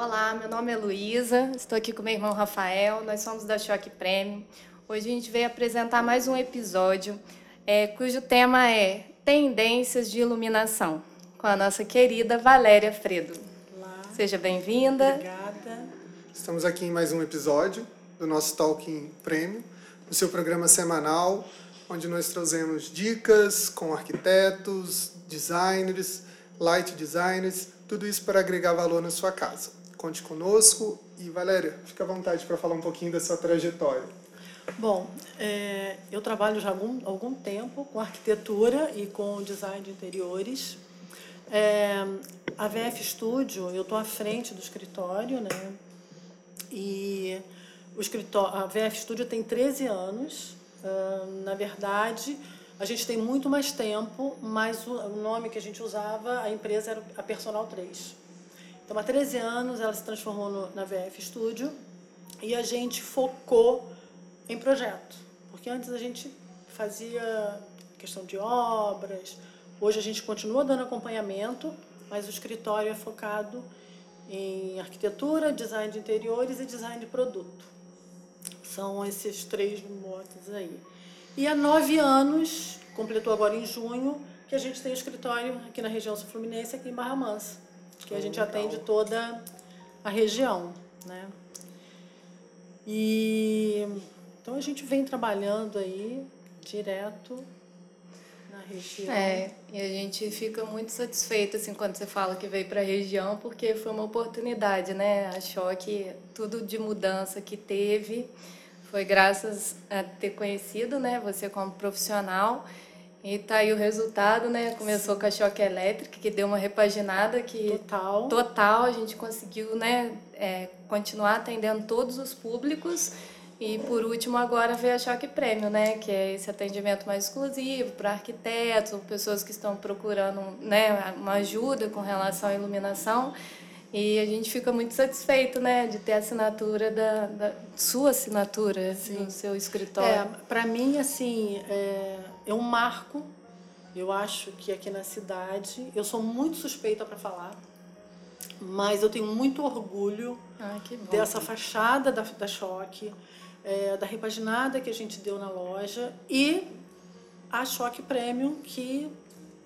Olá, meu nome é Luísa, estou aqui com meu irmão Rafael, nós somos da Choque Prêmio. Hoje a gente veio apresentar mais um episódio é, cujo tema é Tendências de Iluminação, com a nossa querida Valéria Fredo. Olá. Seja bem-vinda. Obrigada. Estamos aqui em mais um episódio do nosso Talking Prêmio, o seu programa semanal, onde nós trazemos dicas com arquitetos, designers, light designers, tudo isso para agregar valor na sua casa. Conte conosco e Valéria, fica à vontade para falar um pouquinho da sua trajetória. Bom, é, eu trabalho já há algum, algum tempo com arquitetura e com design de interiores. É, a VF Studio, eu estou à frente do escritório, né? E o escritório, a VF Studio tem 13 anos. Uh, na verdade, a gente tem muito mais tempo, mas o, o nome que a gente usava, a empresa era a Personal 3. Então, há 13 anos, ela se transformou no, na VF Studio e a gente focou em projeto. Porque antes a gente fazia questão de obras, hoje a gente continua dando acompanhamento, mas o escritório é focado em arquitetura, design de interiores e design de produto. São esses três motos aí. E há nove anos, completou agora em junho, que a gente tem o escritório aqui na região sul-fluminense, aqui em Barra Mansa que a gente atende toda a região, né? E então a gente vem trabalhando aí direto na região. É, e a gente fica muito satisfeito assim quando você fala que veio para a região, porque foi uma oportunidade, né? Achou que tudo de mudança que teve foi graças a ter conhecido, né, você como profissional e tá aí o resultado, né? Começou com a choque elétrica, que deu uma repaginada que total, total a gente conseguiu, né, é, continuar atendendo todos os públicos. E por último agora veio a Choque Prêmio, né, que é esse atendimento mais exclusivo para arquitetos ou pessoas que estão procurando, né, uma ajuda com relação à iluminação. E a gente fica muito satisfeito, né, de ter a assinatura da, da sua assinatura Sim. no seu escritório. É, para mim, assim, é, é um marco. Eu acho que aqui na cidade, eu sou muito suspeita para falar, mas eu tenho muito orgulho ah, dessa fachada da, da Choque, é, da repaginada que a gente deu na loja e a Choque Premium, que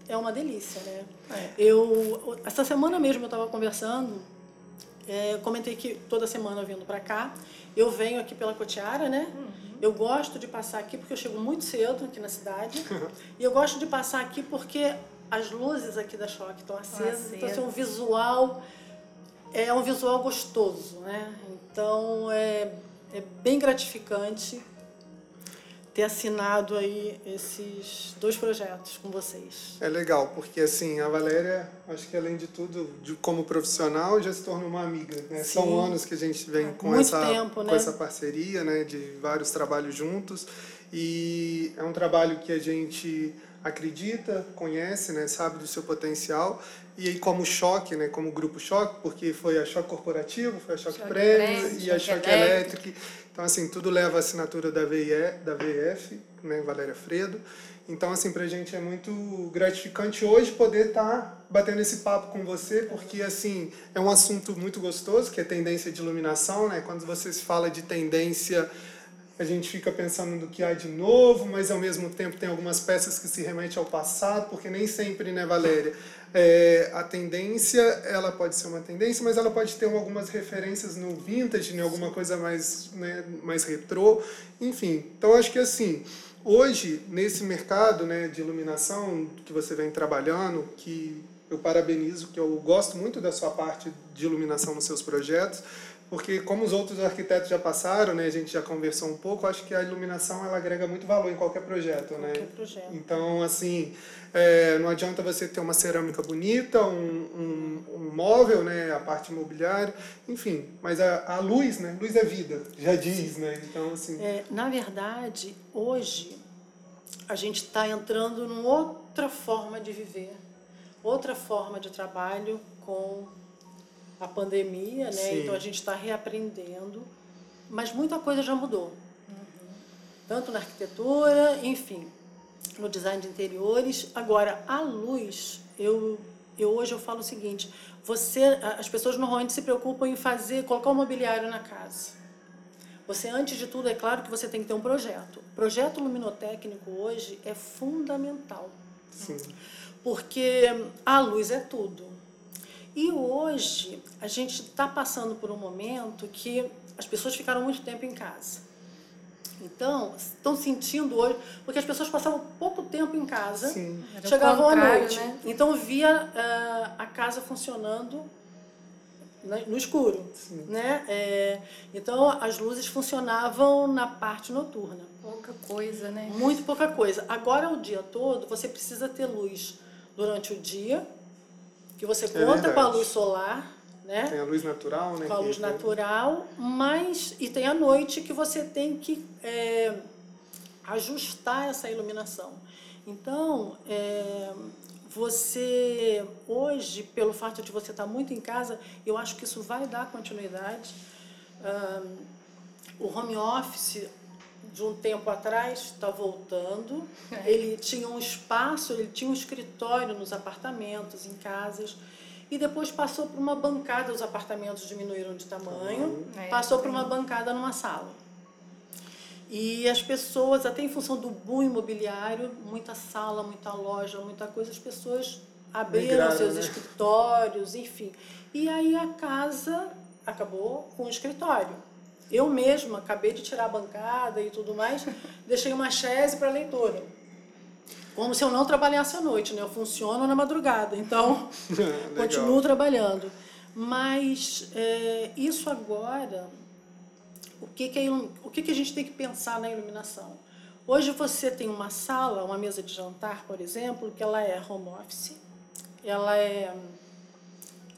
é uma delícia, né? É. Eu, essa semana mesmo eu estava conversando, é, comentei que toda semana vindo para cá, eu venho aqui pela Cotiara, né? Uhum. Eu gosto de passar aqui porque eu chego muito cedo aqui na cidade. e eu gosto de passar aqui porque as luzes aqui da Choque estão acesas, então assim, um visual é um visual gostoso, né? Então é, é bem gratificante ter assinado aí esses dois projetos com vocês. É legal, porque assim, a Valéria, acho que além de tudo, de, como profissional, já se torna uma amiga. Né? São anos que a gente vem com, essa, tempo, né? com essa parceria, né? de vários trabalhos juntos. E é um trabalho que a gente acredita, conhece, né, sabe do seu potencial. E aí como choque, né, como grupo choque, porque foi a choque corporativo, foi a choque, choque prêmio e a choque elétrica. Então assim, tudo leva a assinatura da VE, da VF, né, Valéria Fredo. Então assim, pra gente é muito gratificante hoje poder estar tá batendo esse papo com você, porque assim, é um assunto muito gostoso, que é tendência de iluminação, né? Quando você se fala de tendência a gente fica pensando no que há de novo, mas ao mesmo tempo tem algumas peças que se remetem ao passado, porque nem sempre, né, Valéria? É, a tendência, ela pode ser uma tendência, mas ela pode ter algumas referências no vintage, em né, alguma coisa mais, né, mais retrô, enfim. Então, acho que assim, hoje, nesse mercado né, de iluminação que você vem trabalhando, que eu parabenizo, que eu gosto muito da sua parte de iluminação nos seus projetos, porque como os outros arquitetos já passaram, né, a gente já conversou um pouco, acho que a iluminação ela agrega muito valor em qualquer projeto, né? Qualquer projeto. Então, assim, é, não adianta você ter uma cerâmica bonita, um, um, um, móvel, né, a parte imobiliária, enfim, mas a, a luz, né, luz é vida, já diz, né? Então, assim. É, na verdade, hoje a gente está entrando numa outra forma de viver, outra forma de trabalho com a pandemia, né? Sim. Então a gente está reaprendendo, mas muita coisa já mudou. Uhum. Tanto na arquitetura, enfim, no design de interiores. Agora, a luz, eu eu hoje eu falo o seguinte: você, as pessoas normalmente se preocupam em fazer, colocar o mobiliário na casa. Você, antes de tudo, é claro que você tem que ter um projeto. Projeto luminotécnico hoje é fundamental. Sim. Porque a luz é tudo. E hoje a gente está passando por um momento que as pessoas ficaram muito tempo em casa. Então, estão sentindo hoje, porque as pessoas passavam pouco tempo em casa, Sim. chegavam à noite. Né? Então, via uh, a casa funcionando no escuro. Sim. Né? É, então, as luzes funcionavam na parte noturna. Pouca coisa, né? Muito pouca coisa. Agora, o dia todo, você precisa ter luz durante o dia, que você é conta é com a luz solar, né? Tem a luz natural, né? Com a luz que... natural, mas e tem a noite que você tem que é, ajustar essa iluminação. Então, é, você hoje, pelo fato de você estar muito em casa, eu acho que isso vai dar continuidade. Um, o home office de um tempo atrás está voltando. É. Ele tinha um espaço, ele tinha um escritório nos apartamentos, em casas. E depois passou por uma bancada, os apartamentos diminuíram de tamanho, é, passou por uma bancada numa sala. E as pessoas, até em função do boom imobiliário, muita sala, muita loja, muita coisa, as pessoas abriram Migraram, seus né? escritórios, enfim. E aí a casa acabou com o escritório. Eu mesma acabei de tirar a bancada e tudo mais, deixei uma chaise para leitura. Como se eu não trabalhasse à noite, né? Eu funciono na madrugada, então continuo trabalhando. Mas é, isso agora, o que, que, é, o que, que a gente tem que pensar na iluminação? Hoje você tem uma sala, uma mesa de jantar, por exemplo, que ela é home office, ela é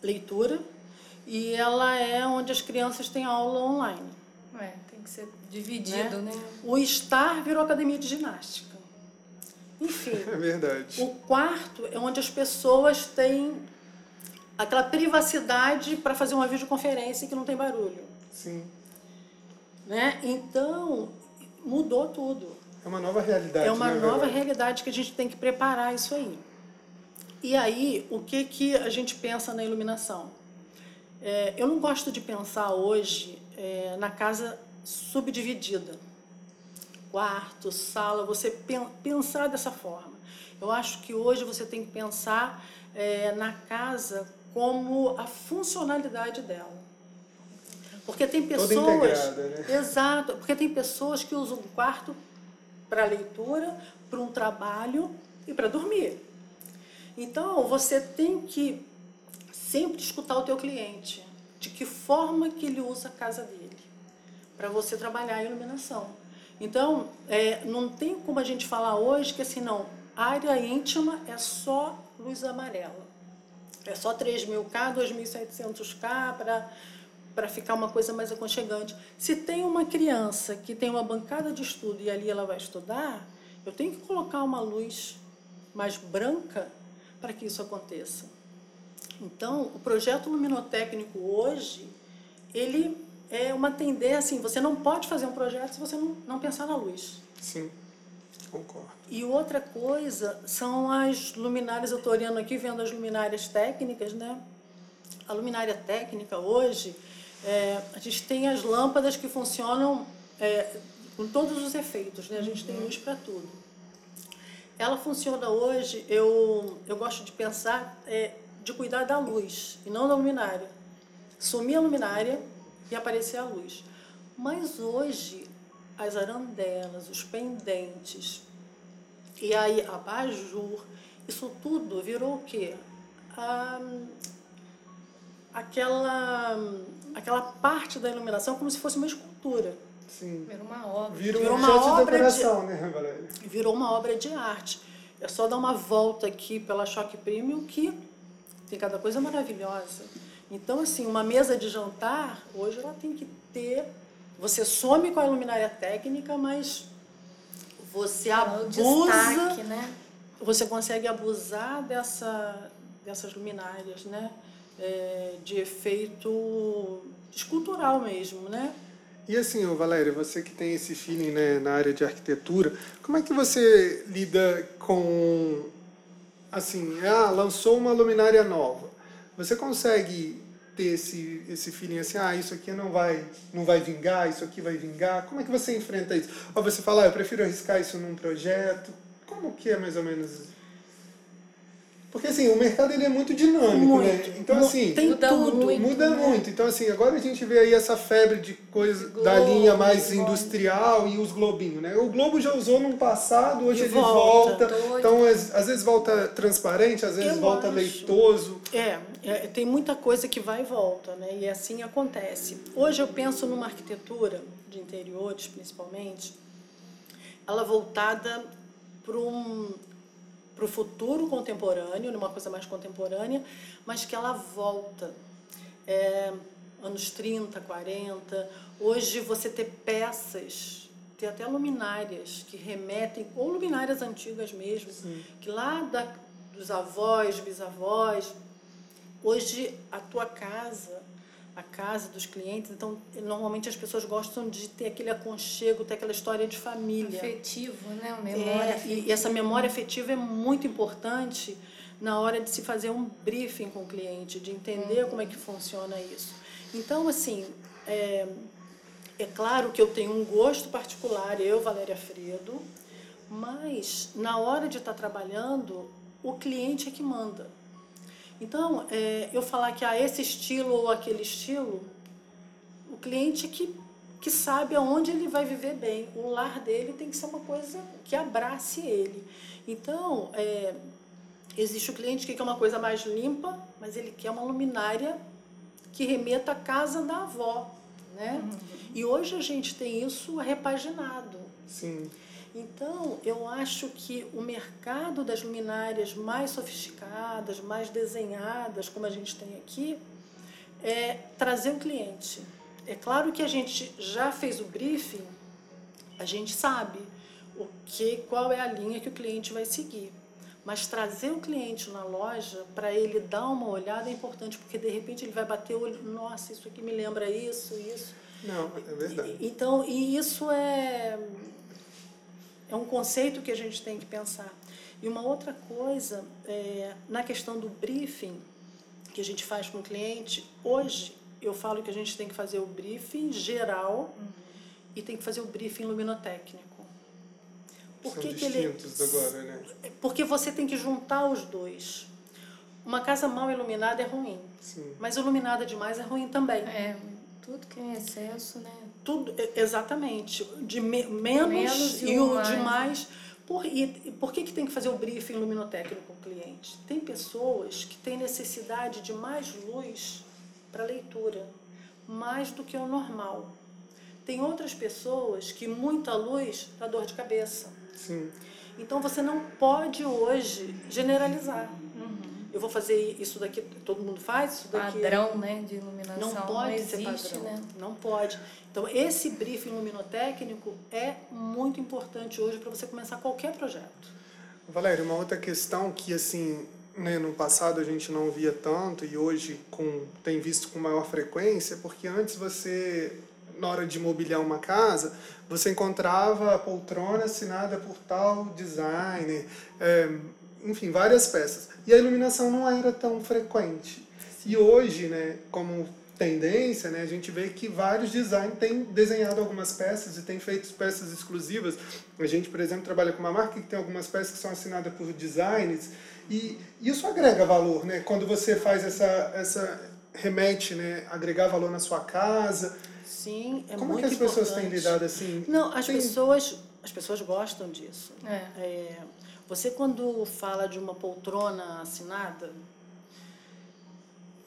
leitura e ela é onde as crianças têm aula online. É, tem que ser dividido, né? né? O estar virou academia de ginástica. Enfim. É verdade. O quarto é onde as pessoas têm aquela privacidade para fazer uma videoconferência que não tem barulho. Sim. Né? Então, mudou tudo. É uma nova realidade. É uma né, nova realidade que a gente tem que preparar isso aí. E aí, o que, que a gente pensa na iluminação? É, eu não gosto de pensar hoje é, na casa subdividida. Quarto, sala, você pensar dessa forma. Eu acho que hoje você tem que pensar é, na casa como a funcionalidade dela. Porque tem pessoas. Né? Exato, porque tem pessoas que usam o quarto para leitura, para um trabalho e para dormir. Então, você tem que sempre escutar o teu cliente de que forma que ele usa a casa dele, para você trabalhar a iluminação. Então, é, não tem como a gente falar hoje que assim, não, área íntima é só luz amarela. É só 3.000K, 2.700K para para ficar uma coisa mais aconchegante. Se tem uma criança que tem uma bancada de estudo e ali ela vai estudar, eu tenho que colocar uma luz mais branca para que isso aconteça. Então, o projeto luminotécnico hoje, ele é uma tendência, assim, você não pode fazer um projeto se você não, não pensar na luz. Sim, concordo. E outra coisa são as luminárias, eu estou olhando aqui, vendo as luminárias técnicas, né? A luminária técnica hoje, é, a gente tem as lâmpadas que funcionam é, com todos os efeitos, né? A gente tem luz para tudo. Ela funciona hoje, eu, eu gosto de pensar, é, de cuidar da luz e não da luminária. Sumir a luminária e aparecer a luz. Mas hoje, as arandelas, os pendentes, e aí a abajur, isso tudo virou o quê? Ah, aquela, aquela parte da iluminação como se fosse uma escultura. Sim. Virou uma obra. Virou, virou uma obra de decoração, de, né, Valéria? Virou uma obra de arte. É só dar uma volta aqui pela Choque Premium que tem cada coisa maravilhosa. Então, assim, uma mesa de jantar, hoje ela tem que ter. Você some com a luminária técnica, mas você abusa. Destaque, né? Você consegue abusar dessa, dessas luminárias, né? É, de efeito escultural mesmo, né? E assim, Valéria, você que tem esse feeling né, na área de arquitetura, como é que você lida com assim, ah, lançou uma luminária nova. Você consegue ter esse, esse feeling assim, ah, isso aqui não vai, não vai vingar, isso aqui vai vingar? Como é que você enfrenta isso? Ou você fala, ah, eu prefiro arriscar isso num projeto? Como que é mais ou menos porque assim, o mercado ele é muito dinâmico, né? muito, né? Então assim, tem muda tudo, muito, muda né? muito. Então assim, agora a gente vê aí essa febre de coisa Globo, da linha mais industrial e os globinhos, né? O Globo já usou no passado, hoje e ele volta. volta então às, às, vezes volta transparente, às vezes Eu volta acho. leitoso. É, é, tem muita coisa que vai e volta, né? E assim acontece. Hoje eu penso numa arquitetura de interiores, principalmente, ela voltada para um para o futuro contemporâneo, numa coisa mais contemporânea, mas que ela volta. É, anos 30, 40. Hoje você ter peças, tem até luminárias que remetem, ou luminárias antigas mesmo, Sim. que lá da, dos avós, bisavós, hoje a tua casa a casa dos clientes. Então, normalmente as pessoas gostam de ter aquele aconchego, ter aquela história de família. Afetivo, né? Memória é, E essa memória afetiva é muito importante na hora de se fazer um briefing com o cliente, de entender uhum. como é que funciona isso. Então, assim, é, é claro que eu tenho um gosto particular, eu, Valéria Fredo, mas na hora de estar trabalhando, o cliente é que manda. Então, é, eu falar que há esse estilo ou aquele estilo, o cliente que, que sabe aonde ele vai viver bem. O lar dele tem que ser uma coisa que abrace ele. Então, é, existe o cliente que quer uma coisa mais limpa, mas ele quer uma luminária que remeta à casa da avó. Né? Uhum. E hoje a gente tem isso repaginado. Sim. Então, eu acho que o mercado das luminárias mais sofisticadas, mais desenhadas, como a gente tem aqui, é trazer o cliente. É claro que a gente já fez o briefing, a gente sabe o que, qual é a linha que o cliente vai seguir. Mas trazer o cliente na loja para ele dar uma olhada é importante, porque de repente ele vai bater o olho, nossa, isso aqui me lembra isso, isso. Não, é verdade. Então, e isso é é um conceito que a gente tem que pensar. E uma outra coisa, é, na questão do briefing que a gente faz com o cliente, hoje eu falo que a gente tem que fazer o briefing geral uhum. e tem que fazer o briefing luminotécnico. Por São que distintos que ele... agora, né? Porque você tem que juntar os dois. Uma casa mal iluminada é ruim, Sim. mas iluminada demais é ruim também. É, tudo que é excesso, né? Tudo, exatamente. De me, menos, menos, e, o mais. de mais. Por, e, por que, que tem que fazer o briefing luminotécnico com o cliente? Tem pessoas que têm necessidade de mais luz para leitura, mais do que o normal. Tem outras pessoas que muita luz dá dor de cabeça. Sim. Então você não pode hoje generalizar. Eu vou fazer isso daqui, todo mundo faz isso daqui. Padrão, né, de iluminação. Não pode não existe, ser padrão. Né? Não pode. Então, esse briefing luminotécnico é muito importante hoje para você começar qualquer projeto. Valéria, uma outra questão que, assim, né, no passado a gente não via tanto e hoje com, tem visto com maior frequência, porque antes você, na hora de mobiliar uma casa, você encontrava a poltrona assinada por tal designer, é, enfim, várias peças. E a iluminação não era tão frequente. E hoje, né, como tendência, né, a gente vê que vários designers têm desenhado algumas peças e têm feito peças exclusivas. A gente, por exemplo, trabalha com uma marca que tem algumas peças que são assinadas por designers e isso agrega valor, né? Quando você faz essa essa remete, né, agregar valor na sua casa. Sim, é Como muito é que as importante. pessoas têm lidado assim? Não, as tem... pessoas as pessoas gostam disso. É. é você, quando fala de uma poltrona assinada,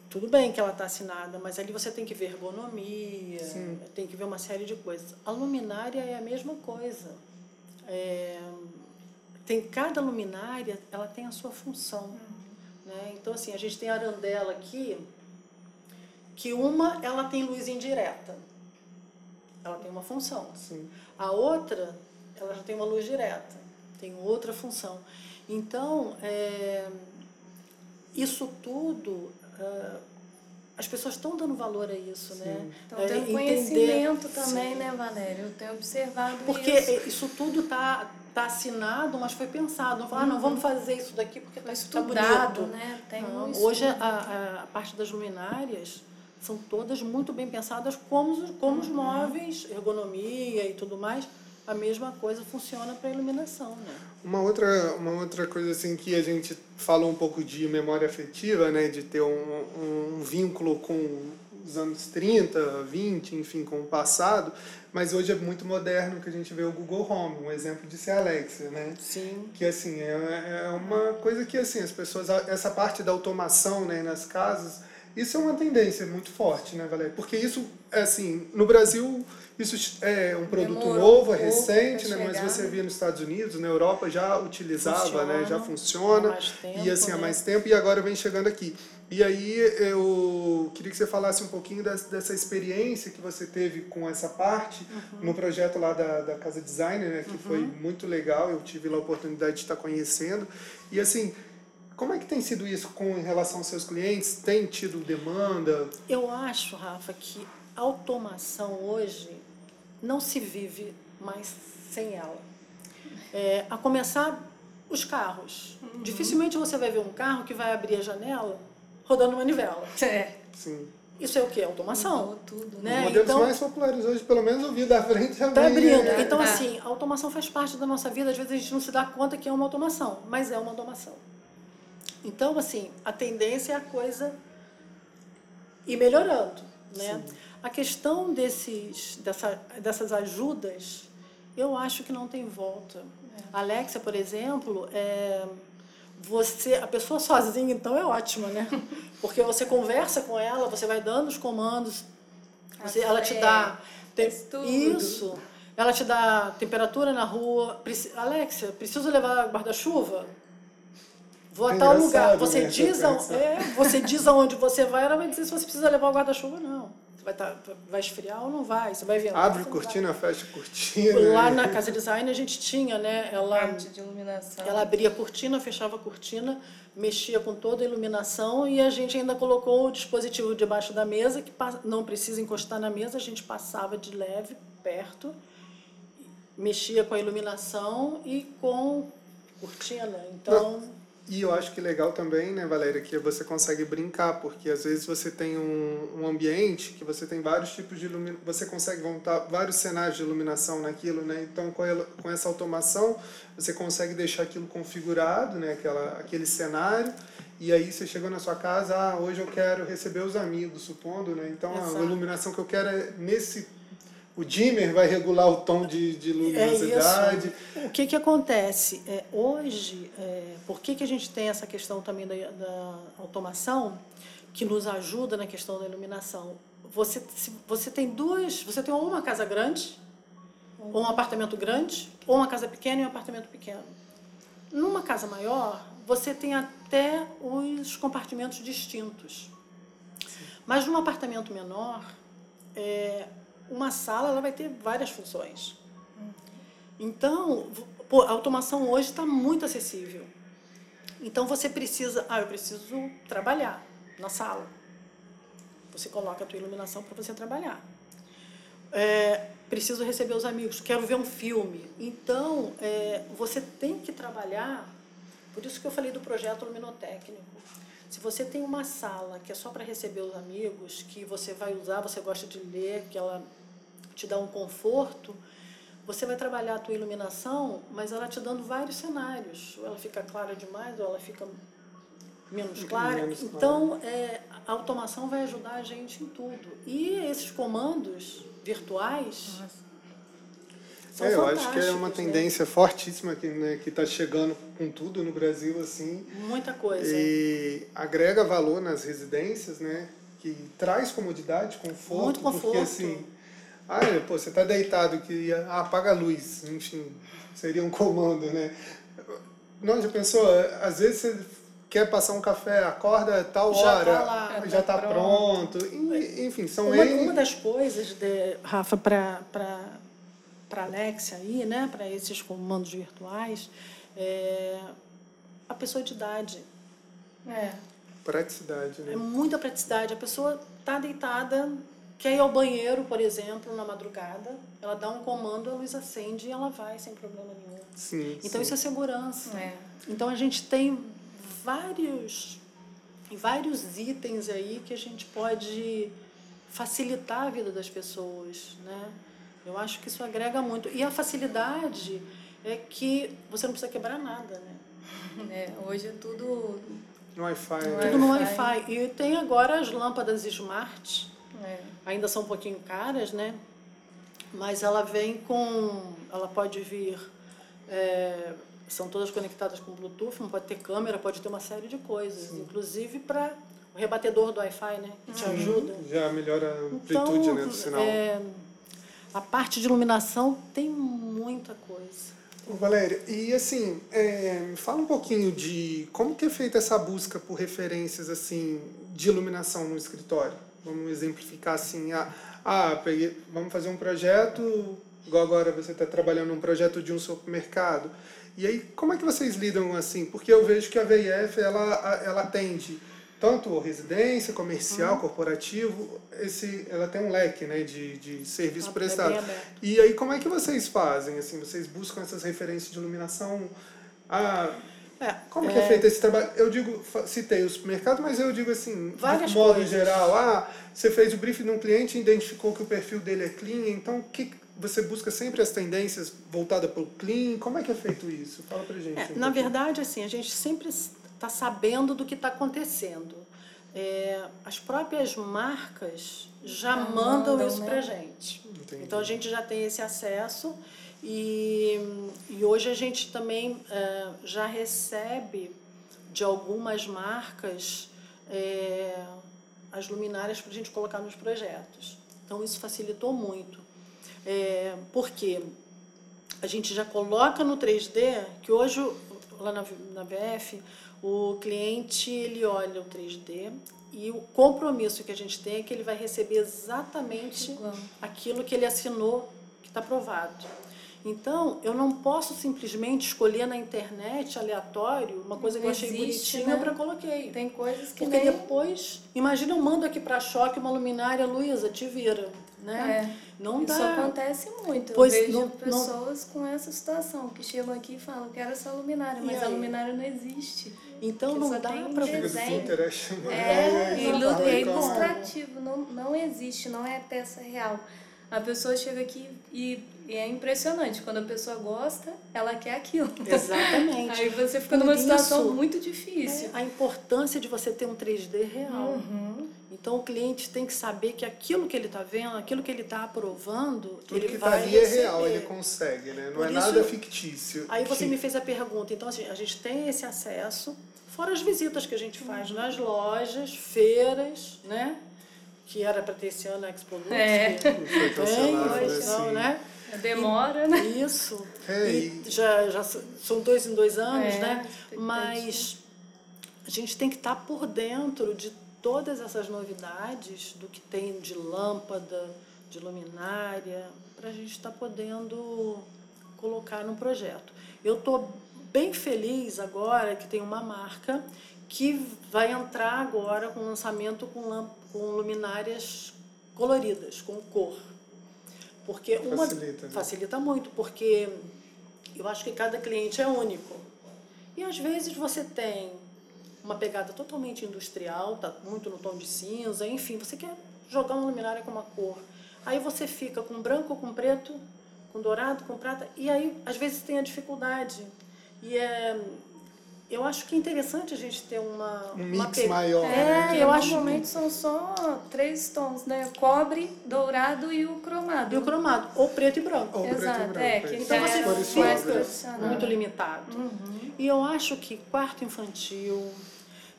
tudo bem que ela está assinada, mas ali você tem que ver ergonomia, Sim. tem que ver uma série de coisas. A luminária é a mesma coisa. É, tem cada luminária, ela tem a sua função. Uhum. Né? Então, assim, a gente tem a arandela aqui, que uma ela tem luz indireta. Ela tem uma função. Sim. A outra, ela já tem uma luz direta tem outra função. Então, é, isso tudo, uh, as pessoas estão dando valor a isso, Sim. né? Estão tendo é, conhecimento também, Sim. né, Valéria? Eu tenho observado Porque isso. Porque isso tudo está tá assinado, mas foi pensado. Não, ah, não, vamos fazer isso daqui porque está tá estudado, bonito. né? Tem não, um hoje a, a, parte das luminárias são todas muito bem pensadas como, como os móveis, ergonomia e tudo mais. A mesma coisa funciona para iluminação, né? Uma outra, uma outra coisa assim que a gente falou um pouco de memória afetiva, né, de ter um, um vínculo com os anos 30, 20, enfim, com o passado, mas hoje é muito moderno que a gente vê o Google Home, um exemplo de ser Alexa, né? Sim. Que assim, é, é uma coisa que assim, as pessoas, essa parte da automação né, nas casas, isso é uma tendência muito forte, né, Valéria? Porque isso, assim, no Brasil, isso é um produto Demorou novo, é recente, né? Mas você via nos Estados Unidos, na Europa já utilizava, funciona, né? Já funciona. Tempo, e assim, né? há mais tempo, e agora vem chegando aqui. E aí eu queria que você falasse um pouquinho dessa experiência que você teve com essa parte uhum. no projeto lá da, da Casa Designer, né? Que uhum. foi muito legal, eu tive a oportunidade de estar conhecendo. E assim, como é que tem sido isso com em relação aos seus clientes? Tem tido demanda? Eu acho, Rafa, que automação hoje não se vive mais sem ela. É, a começar os carros. Uhum. Dificilmente você vai ver um carro que vai abrir a janela rodando manivela. É. Sim. Isso é o que? Automação. tudo. Né? Os modelos então, mais populares hoje, pelo menos o vidro da frente já Está abrindo. É, então, é. assim, a automação faz parte da nossa vida. Às vezes a gente não se dá conta que é uma automação, mas é uma automação. Então, assim, a tendência é a coisa ir melhorando, né? Sim. A questão desses, dessa, dessas ajudas, eu acho que não tem volta. É. A Alexa, por exemplo, é, você, a pessoa sozinha, então, é ótima, né? Porque você conversa com ela, você vai dando os comandos, você, ela te dá... Tem, isso. Ela te dá temperatura na rua. Alexa, preciso levar guarda-chuva? Vou a tal lugar. Você né? diz, a, é, você diz aonde você vai, ela vai dizer se você precisa levar o guarda-chuva não. Vai, tá, vai esfriar ou não vai? Você vai ver. Abre cortina, fecha cortina. Lá na casa design a gente tinha, né? Ela, Parte de iluminação. Ela abria a cortina, fechava a cortina, mexia com toda a iluminação e a gente ainda colocou o dispositivo debaixo da mesa, que não precisa encostar na mesa, a gente passava de leve, perto, mexia com a iluminação e com cortina. Então. Não. E eu acho que legal também, né, Valéria, que você consegue brincar, porque às vezes você tem um, um ambiente que você tem vários tipos de iluminação, você consegue montar vários cenários de iluminação naquilo, né? Então, com, ela, com essa automação, você consegue deixar aquilo configurado, né, aquela, aquele cenário, e aí você chegou na sua casa, ah, hoje eu quero receber os amigos, supondo, né? Então, Exato. a iluminação que eu quero é nesse o dimmer vai regular o tom de, de luminosidade. É o que, que acontece? É, hoje, é, por que, que a gente tem essa questão também da, da automação que nos ajuda na questão da iluminação? Você, se, você tem duas, você tem ou uma casa grande, ou um apartamento grande, ou uma casa pequena e um apartamento pequeno. Numa casa maior, você tem até os compartimentos distintos. Mas num apartamento menor, é, uma sala ela vai ter várias funções. Então, pô, a automação hoje está muito acessível. Então você precisa, ah, eu preciso trabalhar na sala. Você coloca a tua iluminação para você trabalhar. É, preciso receber os amigos, quero ver um filme. Então, é, você tem que trabalhar, por isso que eu falei do projeto luminotécnico. Se você tem uma sala que é só para receber os amigos, que você vai usar, você gosta de ler, que ela te dá um conforto, você vai trabalhar a tua iluminação, mas ela te dando vários cenários. Ou ela fica clara demais, ou ela fica menos clara. Menos então, é, a automação vai ajudar a gente em tudo. E esses comandos virtuais... Nossa. É, eu acho que é uma né? tendência né? fortíssima que né, que está chegando com tudo no Brasil assim. Muita coisa. E agrega valor nas residências, né? Que traz comodidade, conforto, Muito conforto. porque assim ah, é, pô, você está deitado, que ah, apaga a luz, enfim, seria um comando, né? Não, já pensou? Às vezes você quer passar um café, acorda tal já tá hora, tá lá, já está pronto. pronto. Enfim, são uma, uma das coisas, de, Rafa, para para Alexia aí, né, para esses comandos virtuais, é a pessoa de idade. É. Praticidade, né? É muita praticidade. A pessoa está deitada, quer ir ao banheiro, por exemplo, na madrugada, ela dá um comando, a luz acende e ela vai sem problema nenhum. Sim, então sim. isso é segurança. É. Então a gente tem vários vários itens aí que a gente pode facilitar a vida das pessoas, né? Eu acho que isso agrega muito. E a facilidade é que você não precisa quebrar nada, né? É, hoje é tudo no Wi-Fi. Tudo né? no Wi-Fi. E tem agora as lâmpadas smart, é. ainda são um pouquinho caras, né? Mas ela vem com. Ela pode vir. É, são todas conectadas com Bluetooth, não pode ter câmera, pode ter uma série de coisas, Sim. inclusive para o rebatedor do Wi-Fi, né? Que te Sim. ajuda. Já melhora a amplitude então, né, do sinal. É, a parte de iluminação tem muita coisa. Ô, Valéria, e assim, é, fala um pouquinho de como que é feita essa busca por referências assim de iluminação no escritório. Vamos exemplificar assim, ah, ah peguei, vamos fazer um projeto, igual agora você está trabalhando um projeto de um supermercado. E aí, como é que vocês lidam assim? Porque eu vejo que a VIF, ela, ela atende tanto residência, comercial, uhum. corporativo, esse, ela tem um leque né, de, de serviço ah, prestado. É e aí, como é que vocês fazem? Assim, vocês buscam essas referências de iluminação? Ah, é, como é... que é feito esse trabalho? Eu digo, citei o supermercado, mas eu digo assim, de modo coisas. geral, ah, você fez o briefing de um cliente, identificou que o perfil dele é clean, então que você busca sempre as tendências voltadas para o clean? Como é que é feito isso? Fala pra gente. É, um na verdade, assim, a gente sempre está sabendo do que está acontecendo. É, as próprias marcas já ah, mandam, mandam, isso né? para gente. Entendi. Então a gente já tem esse acesso e, e hoje a gente também é, já recebe de algumas marcas é, as luminárias para a gente colocar nos projetos. Então isso facilitou muito. É, porque a gente já coloca no 3D, que hoje lá na, na VF o cliente ele olha o 3D e o compromisso que a gente tem é que ele vai receber exatamente Igual. aquilo que ele assinou, que está aprovado. Então, eu não posso simplesmente escolher na internet aleatório uma coisa que eu achei Existe, bonitinha né? para coloquei. Tem coisas que Porque nem... depois, imagina eu mando aqui para choque uma luminária, Luísa, te vira, né? É. Não Isso dá. acontece muito. Pois eu vejo não, pessoas não... com essa situação que chegam aqui e falam, quero essa luminária, mas a luminária não existe. Então não dá para desenho. É, é, é ilustrativo, não, não existe, não é peça real. A pessoa chega aqui e, e, é impressionante. Quando a pessoa gosta, ela quer aquilo. Exatamente. Aí você fica Por numa situação muito difícil. É a importância de você ter um 3D real. Uhum. Então o cliente tem que saber que aquilo que ele está vendo, aquilo que ele está aprovando, Tudo ele que vai tá ali receber. é real, ele consegue, né? Não Por é isso, nada fictício. Aí você me fez a pergunta. Então assim, a gente tem esse acesso, fora as visitas que a gente faz uhum. nas lojas, feiras, né? que era para ter esse ano a Expo Lux, é. que foi cancelado, né? Assim. né? Demora, né? Isso. É, e já, já são dois em dois anos, é, né? Mas a gente tem que estar tá por dentro de todas essas novidades, do que tem de lâmpada, de luminária, para a gente estar tá podendo colocar no projeto. Eu estou bem feliz agora que tem uma marca que vai entrar agora com lançamento com, com luminárias coloridas, com cor. Porque uma facilita, né? facilita muito, porque eu acho que cada cliente é único. E às vezes você tem uma pegada totalmente industrial, tá muito no tom de cinza, enfim, você quer jogar uma luminária com uma cor. Aí você fica com branco, com preto, com dourado, com prata, e aí às vezes tem a dificuldade. E é, eu acho que é interessante a gente ter uma. Um uma mix maior. É, né? eu acho normalmente que... são só três tons, né? Cobre, dourado e o cromado. E o cromado, ou preto e branco. Ou Exato, preto e branco. É, que então você fica muito limitado. Uhum. E eu acho que quarto infantil.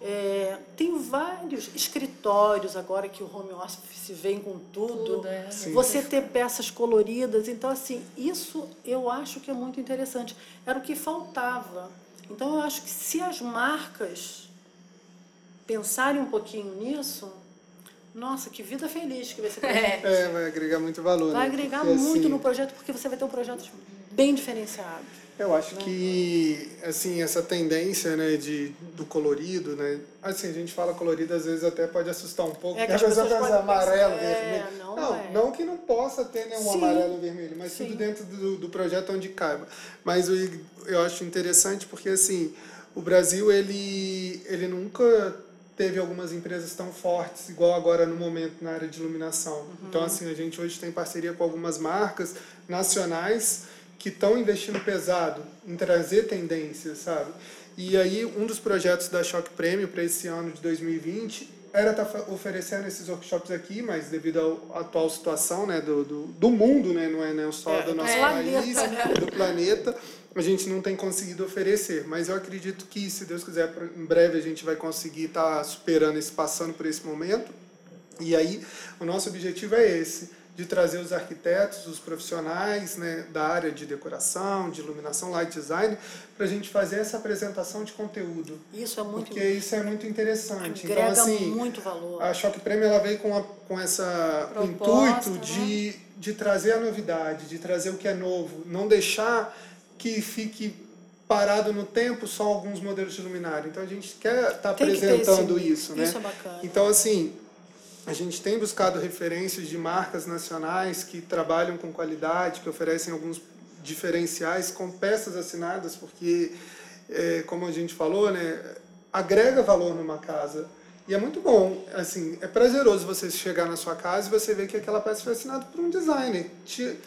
É, tem vários escritórios agora que o home office vem com tudo. tudo é. Você ter peças coloridas. Então, assim, isso eu acho que é muito interessante. Era o que faltava. Então, eu acho que se as marcas pensarem um pouquinho nisso, nossa, que vida feliz que vai ser É, é vai agregar muito valor. Vai né? agregar porque, muito assim, no projeto, porque você vai ter um projeto bem diferenciado. Eu acho né? que assim essa tendência né de do colorido né assim a gente fala colorido às vezes até pode assustar um pouco é que as pessoas amarelo é, não, Não que não possa ter né, um Sim. amarelo e vermelho, mas Sim. tudo dentro do, do projeto onde caiba. Mas eu, eu acho interessante porque, assim, o Brasil, ele, ele nunca teve algumas empresas tão fortes, igual agora no momento na área de iluminação. Uhum. Então, assim, a gente hoje tem parceria com algumas marcas nacionais que estão investindo pesado em trazer tendências, sabe? E aí, um dos projetos da Choque Prêmio para esse ano de 2020 era estar tá oferecendo esses workshops aqui, mas devido à atual situação né, do, do, do mundo, né, não é nem só é, do nosso é, país, né? do planeta, a gente não tem conseguido oferecer. Mas eu acredito que, se Deus quiser, em breve a gente vai conseguir estar tá superando esse, passando por esse momento. E aí, o nosso objetivo é esse de trazer os arquitetos, os profissionais né, da área de decoração, de iluminação, light design, para a gente fazer essa apresentação de conteúdo. Isso é muito Porque isso é muito interessante. Então, Agrega então, assim, muito valor. A Choque Prêmio ela veio com, a, com essa Proposta, intuito né? de, de trazer a novidade, de trazer o que é novo, não deixar que fique parado no tempo só alguns modelos de luminária. Então a gente quer estar tá apresentando esse, isso, né? Isso é bacana. Então assim, a gente tem buscado referências de marcas nacionais que trabalham com qualidade, que oferecem alguns diferenciais com peças assinadas, porque, é, como a gente falou, né, agrega valor numa casa. E é muito bom, assim, é prazeroso você chegar na sua casa e você ver que aquela peça foi assinada por um designer. Te,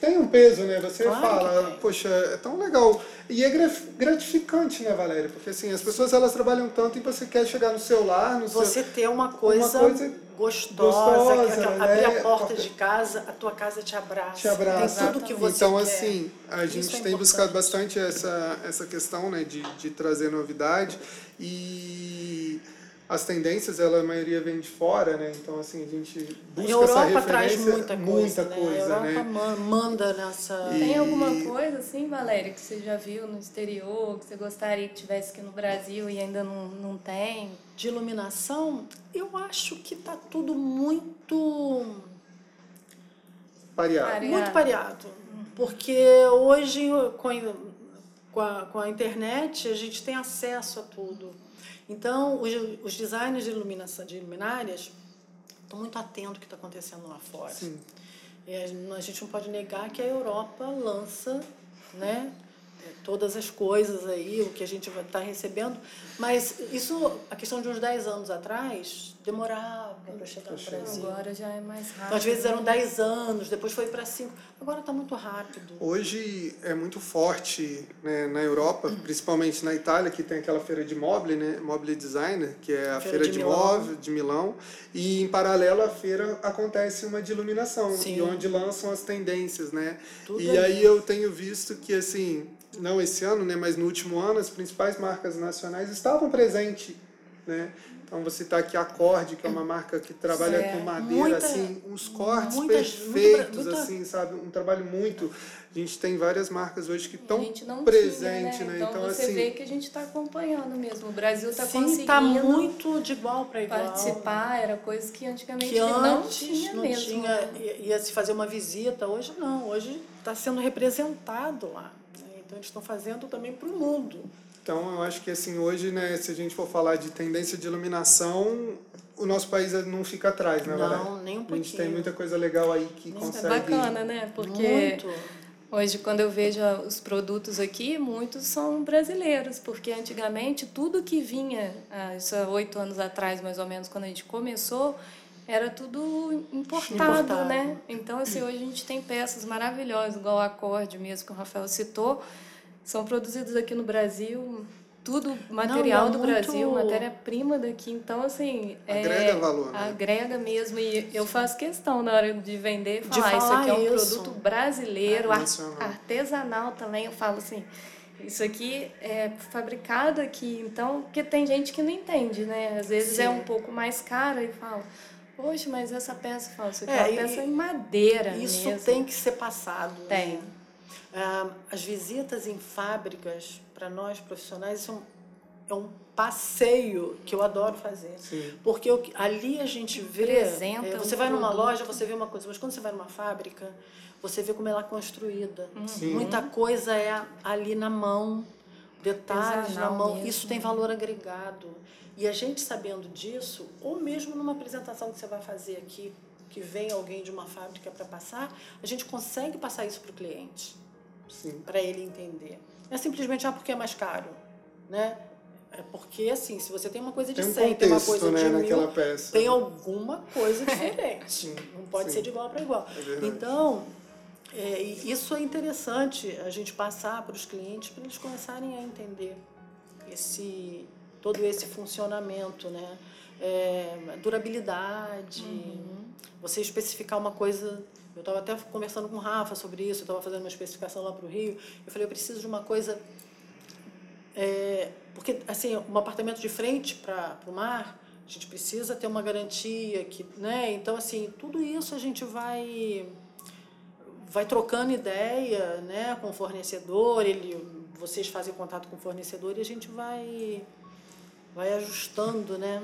tem um peso, né? Você claro fala, poxa, é tão legal. E é gratificante, né, Valéria? Porque assim, as pessoas elas trabalham tanto e você quer chegar no celular, no Você seu... ter uma coisa, uma coisa gostosa, gostosa né? abrir a porta de casa, a tua casa te abraça. Te abraça. Tem tudo que você então, quer. assim, a Isso gente é tem buscado bastante essa, essa questão, né, de, de trazer novidade e as tendências, ela, a maioria vem de fora, né? Então, assim, a gente busca a Europa essa referência. traz muita coisa, muita né? coisa, a Europa né? manda nessa... E... Tem alguma coisa, assim, Valéria, que você já viu no exterior, que você gostaria que tivesse aqui no Brasil e ainda não, não tem? De iluminação, eu acho que está tudo muito... Pareado. Muito pareado. Porque hoje, com a, com a internet, a gente tem acesso a tudo. Então, os, os designers de iluminação, de luminárias, estão muito atentos ao que está acontecendo lá fora. Sim. E a gente não pode negar que a Europa lança né, todas as coisas aí, o que a gente vai estar tá recebendo. Mas isso, a questão de uns 10 anos atrás, demorava para chegar no Brasil. Agora já é mais rápido. Então, às vezes eram 10 anos, depois foi para 5. Agora está muito rápido. Hoje é muito forte né, na Europa, principalmente na Itália, que tem aquela feira de mobile, né, Mobile Designer, que é a feira, feira de, de móvel de Milão. E em paralelo à feira acontece uma de iluminação, Sim. onde lançam as tendências, né? Tudo e aí eu tenho visto que assim, não esse ano, né, mas no último ano, as principais marcas nacionais estavam presentes, né? Então você está aqui Acorde, que é uma marca que trabalha com madeira, muita, assim, uns cortes muita, perfeitos, muita, assim, sabe? Um trabalho muito. A gente tem várias marcas hoje que estão presentes, né? né? Então, então você assim, vê que a gente está acompanhando mesmo. O Brasil está tá conseguindo. Está muito de igual para igual. Participar era coisa que antigamente que antes não tinha não mesmo. Tinha, ia se fazer uma visita, hoje não. Hoje está sendo representado lá. Então, eles estão fazendo também para o mundo. Então, eu acho que assim, hoje, né, se a gente for falar de tendência de iluminação, o nosso país não fica atrás, né, Valéria? Não, nem um pouquinho. A gente tem muita coisa legal aí que Isso consegue... É bacana, né? Porque Muito. hoje, quando eu vejo os produtos aqui, muitos são brasileiros, porque antigamente tudo que vinha, ah, isso há oito anos atrás, mais ou menos, quando a gente começou, era tudo importado, importado, né? Então, assim, hoje a gente tem peças maravilhosas, igual o acorde mesmo que o Rafael citou, são produzidos aqui no Brasil, tudo material Não, do muito... Brasil, matéria-prima daqui. Então, assim. Agrega é, valor. Né? Agrega mesmo. E eu faço questão na hora de vender falar, de falar isso aqui é um isso. produto brasileiro, é, artesanal também. Eu falo assim. Isso aqui é fabricado aqui, então, porque tem gente que não entende, né? Às vezes é Sim. é um pouco mais caro e fala, Poxa, mas essa peça falsa aqui é, é uma peça em madeira Isso mesmo. tem que ser passado. Né? Tem. Né? As visitas em fábricas, para nós profissionais, são é um passeio que eu adoro fazer. Sim. Porque eu, ali a gente vê. Apresenta é, você um vai numa loja, você vê uma coisa, mas quando você vai numa fábrica, você vê como ela é construída. Sim. Muita coisa é ali na mão, detalhes na mão. Mesmo. Isso tem valor agregado. E a gente sabendo disso, ou mesmo numa apresentação que você vai fazer aqui que vem alguém de uma fábrica para passar, a gente consegue passar isso para o cliente, para ele entender. Não é simplesmente ah, porque é mais caro, né? É porque, assim, se você tem uma coisa de tem um 100, tem uma coisa né, de mil, peça. tem alguma coisa diferente. sim, Não pode sim. ser de igual para igual. É então, é, isso é interessante a gente passar para os clientes para eles começarem a entender esse todo esse funcionamento, né? É, durabilidade, uhum. você especificar uma coisa. Eu estava até conversando com o Rafa sobre isso, eu estava fazendo uma especificação lá para o Rio. Eu falei, eu preciso de uma coisa. É, porque, assim, um apartamento de frente para o mar, a gente precisa ter uma garantia. que né? Então, assim, tudo isso a gente vai vai trocando ideia né, com o fornecedor, ele, vocês fazem contato com o fornecedor e a gente vai, vai ajustando, né?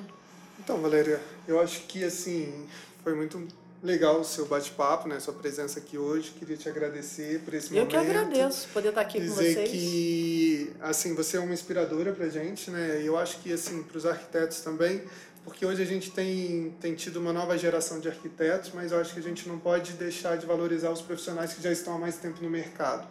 Então, Valéria, eu acho que assim foi muito legal o seu bate-papo, né? Sua presença aqui hoje. Queria te agradecer por esse eu momento. Eu que agradeço poder estar aqui Dizer com vocês. que assim você é uma inspiradora para gente, né? E eu acho que assim para os arquitetos também porque hoje a gente tem, tem tido uma nova geração de arquitetos, mas eu acho que a gente não pode deixar de valorizar os profissionais que já estão há mais tempo no mercado.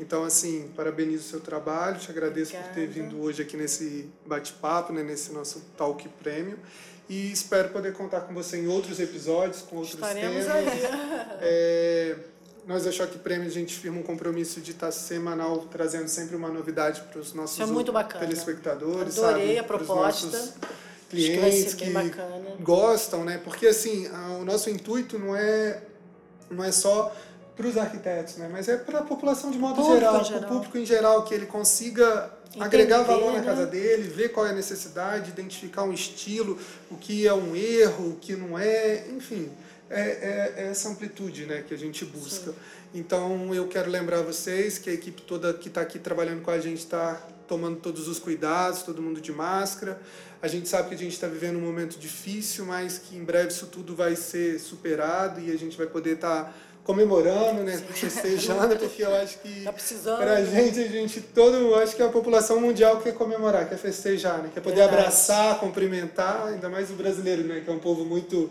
Então, assim, parabenizo o seu trabalho, te agradeço Obrigada. por ter vindo hoje aqui nesse bate-papo, né, nesse nosso Talk Prêmio. E espero poder contar com você em outros episódios, com outros Estaremos temas. Aí. É, nós da Choque Prêmio, a gente firma um compromisso de estar semanal trazendo sempre uma novidade para os nossos é telespectadores. Adorei sabe? a proposta clientes que, que gostam, né? Porque assim, a, o nosso intuito não é não é só para os arquitetos, né? Mas é para a população de modo geral, para o público em geral, que ele consiga Entender, agregar valor na casa né? dele, ver qual é a necessidade, identificar um estilo, o que é um erro, o que não é, enfim, é, é, é essa amplitude, né, que a gente busca. Sim. Então eu quero lembrar vocês que a equipe toda que está aqui trabalhando com a gente está tomando todos os cuidados, todo mundo de máscara. A gente sabe que a gente está vivendo um momento difícil, mas que em breve isso tudo vai ser superado e a gente vai poder estar tá comemorando, né, festejando, porque eu acho que tá para a gente, a gente todo, acho que a população mundial quer comemorar, quer festejar, né, quer poder Verdade. abraçar, cumprimentar, ainda mais o brasileiro, né, que é um povo muito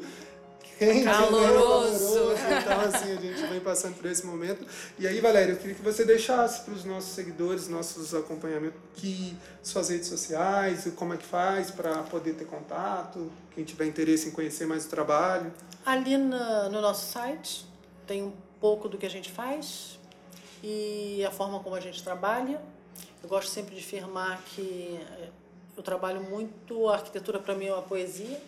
quente, caloroso. Né? Então, assim, a gente vem passando por esse momento. E aí, Valéria, eu queria que você deixasse para os nossos seguidores, nossos acompanhamentos, que suas redes sociais, como é que faz para poder ter contato, quem tiver interesse em conhecer mais o trabalho. Ali no, no nosso site tem um pouco do que a gente faz e a forma como a gente trabalha. Eu gosto sempre de afirmar que eh, eu trabalho muito, a arquitetura para mim é uma poesia,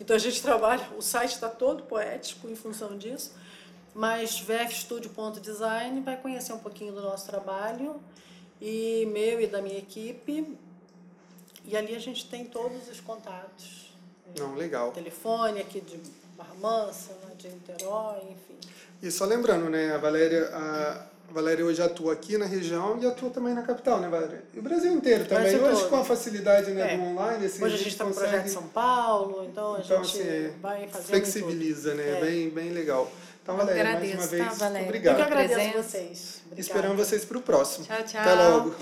então a gente trabalha, o site está todo poético em função disso, mas vfstudio.design vai conhecer um pouquinho do nosso trabalho e meu e da minha equipe. E ali a gente tem todos os contatos. Não, legal. Telefone aqui de Barra Mansa, de Niterói, enfim. E só lembrando, né, a Valéria, a, Valéria hoje atua aqui na região e atua também na capital, né, Valéria? E o Brasil inteiro também. Brasil hoje, todo. com a facilidade né, é. do online, assim, Hoje a gente está no projeto São Paulo, então a então, gente assim, vai fazer Flexibiliza, né? É. Bem, bem legal. Então, Valéria, agradeço, mais uma vez, tá, Valéria? obrigado. Eu que agradeço a vocês. Obrigada. Esperamos vocês para o próximo. Tchau, tchau. Até logo.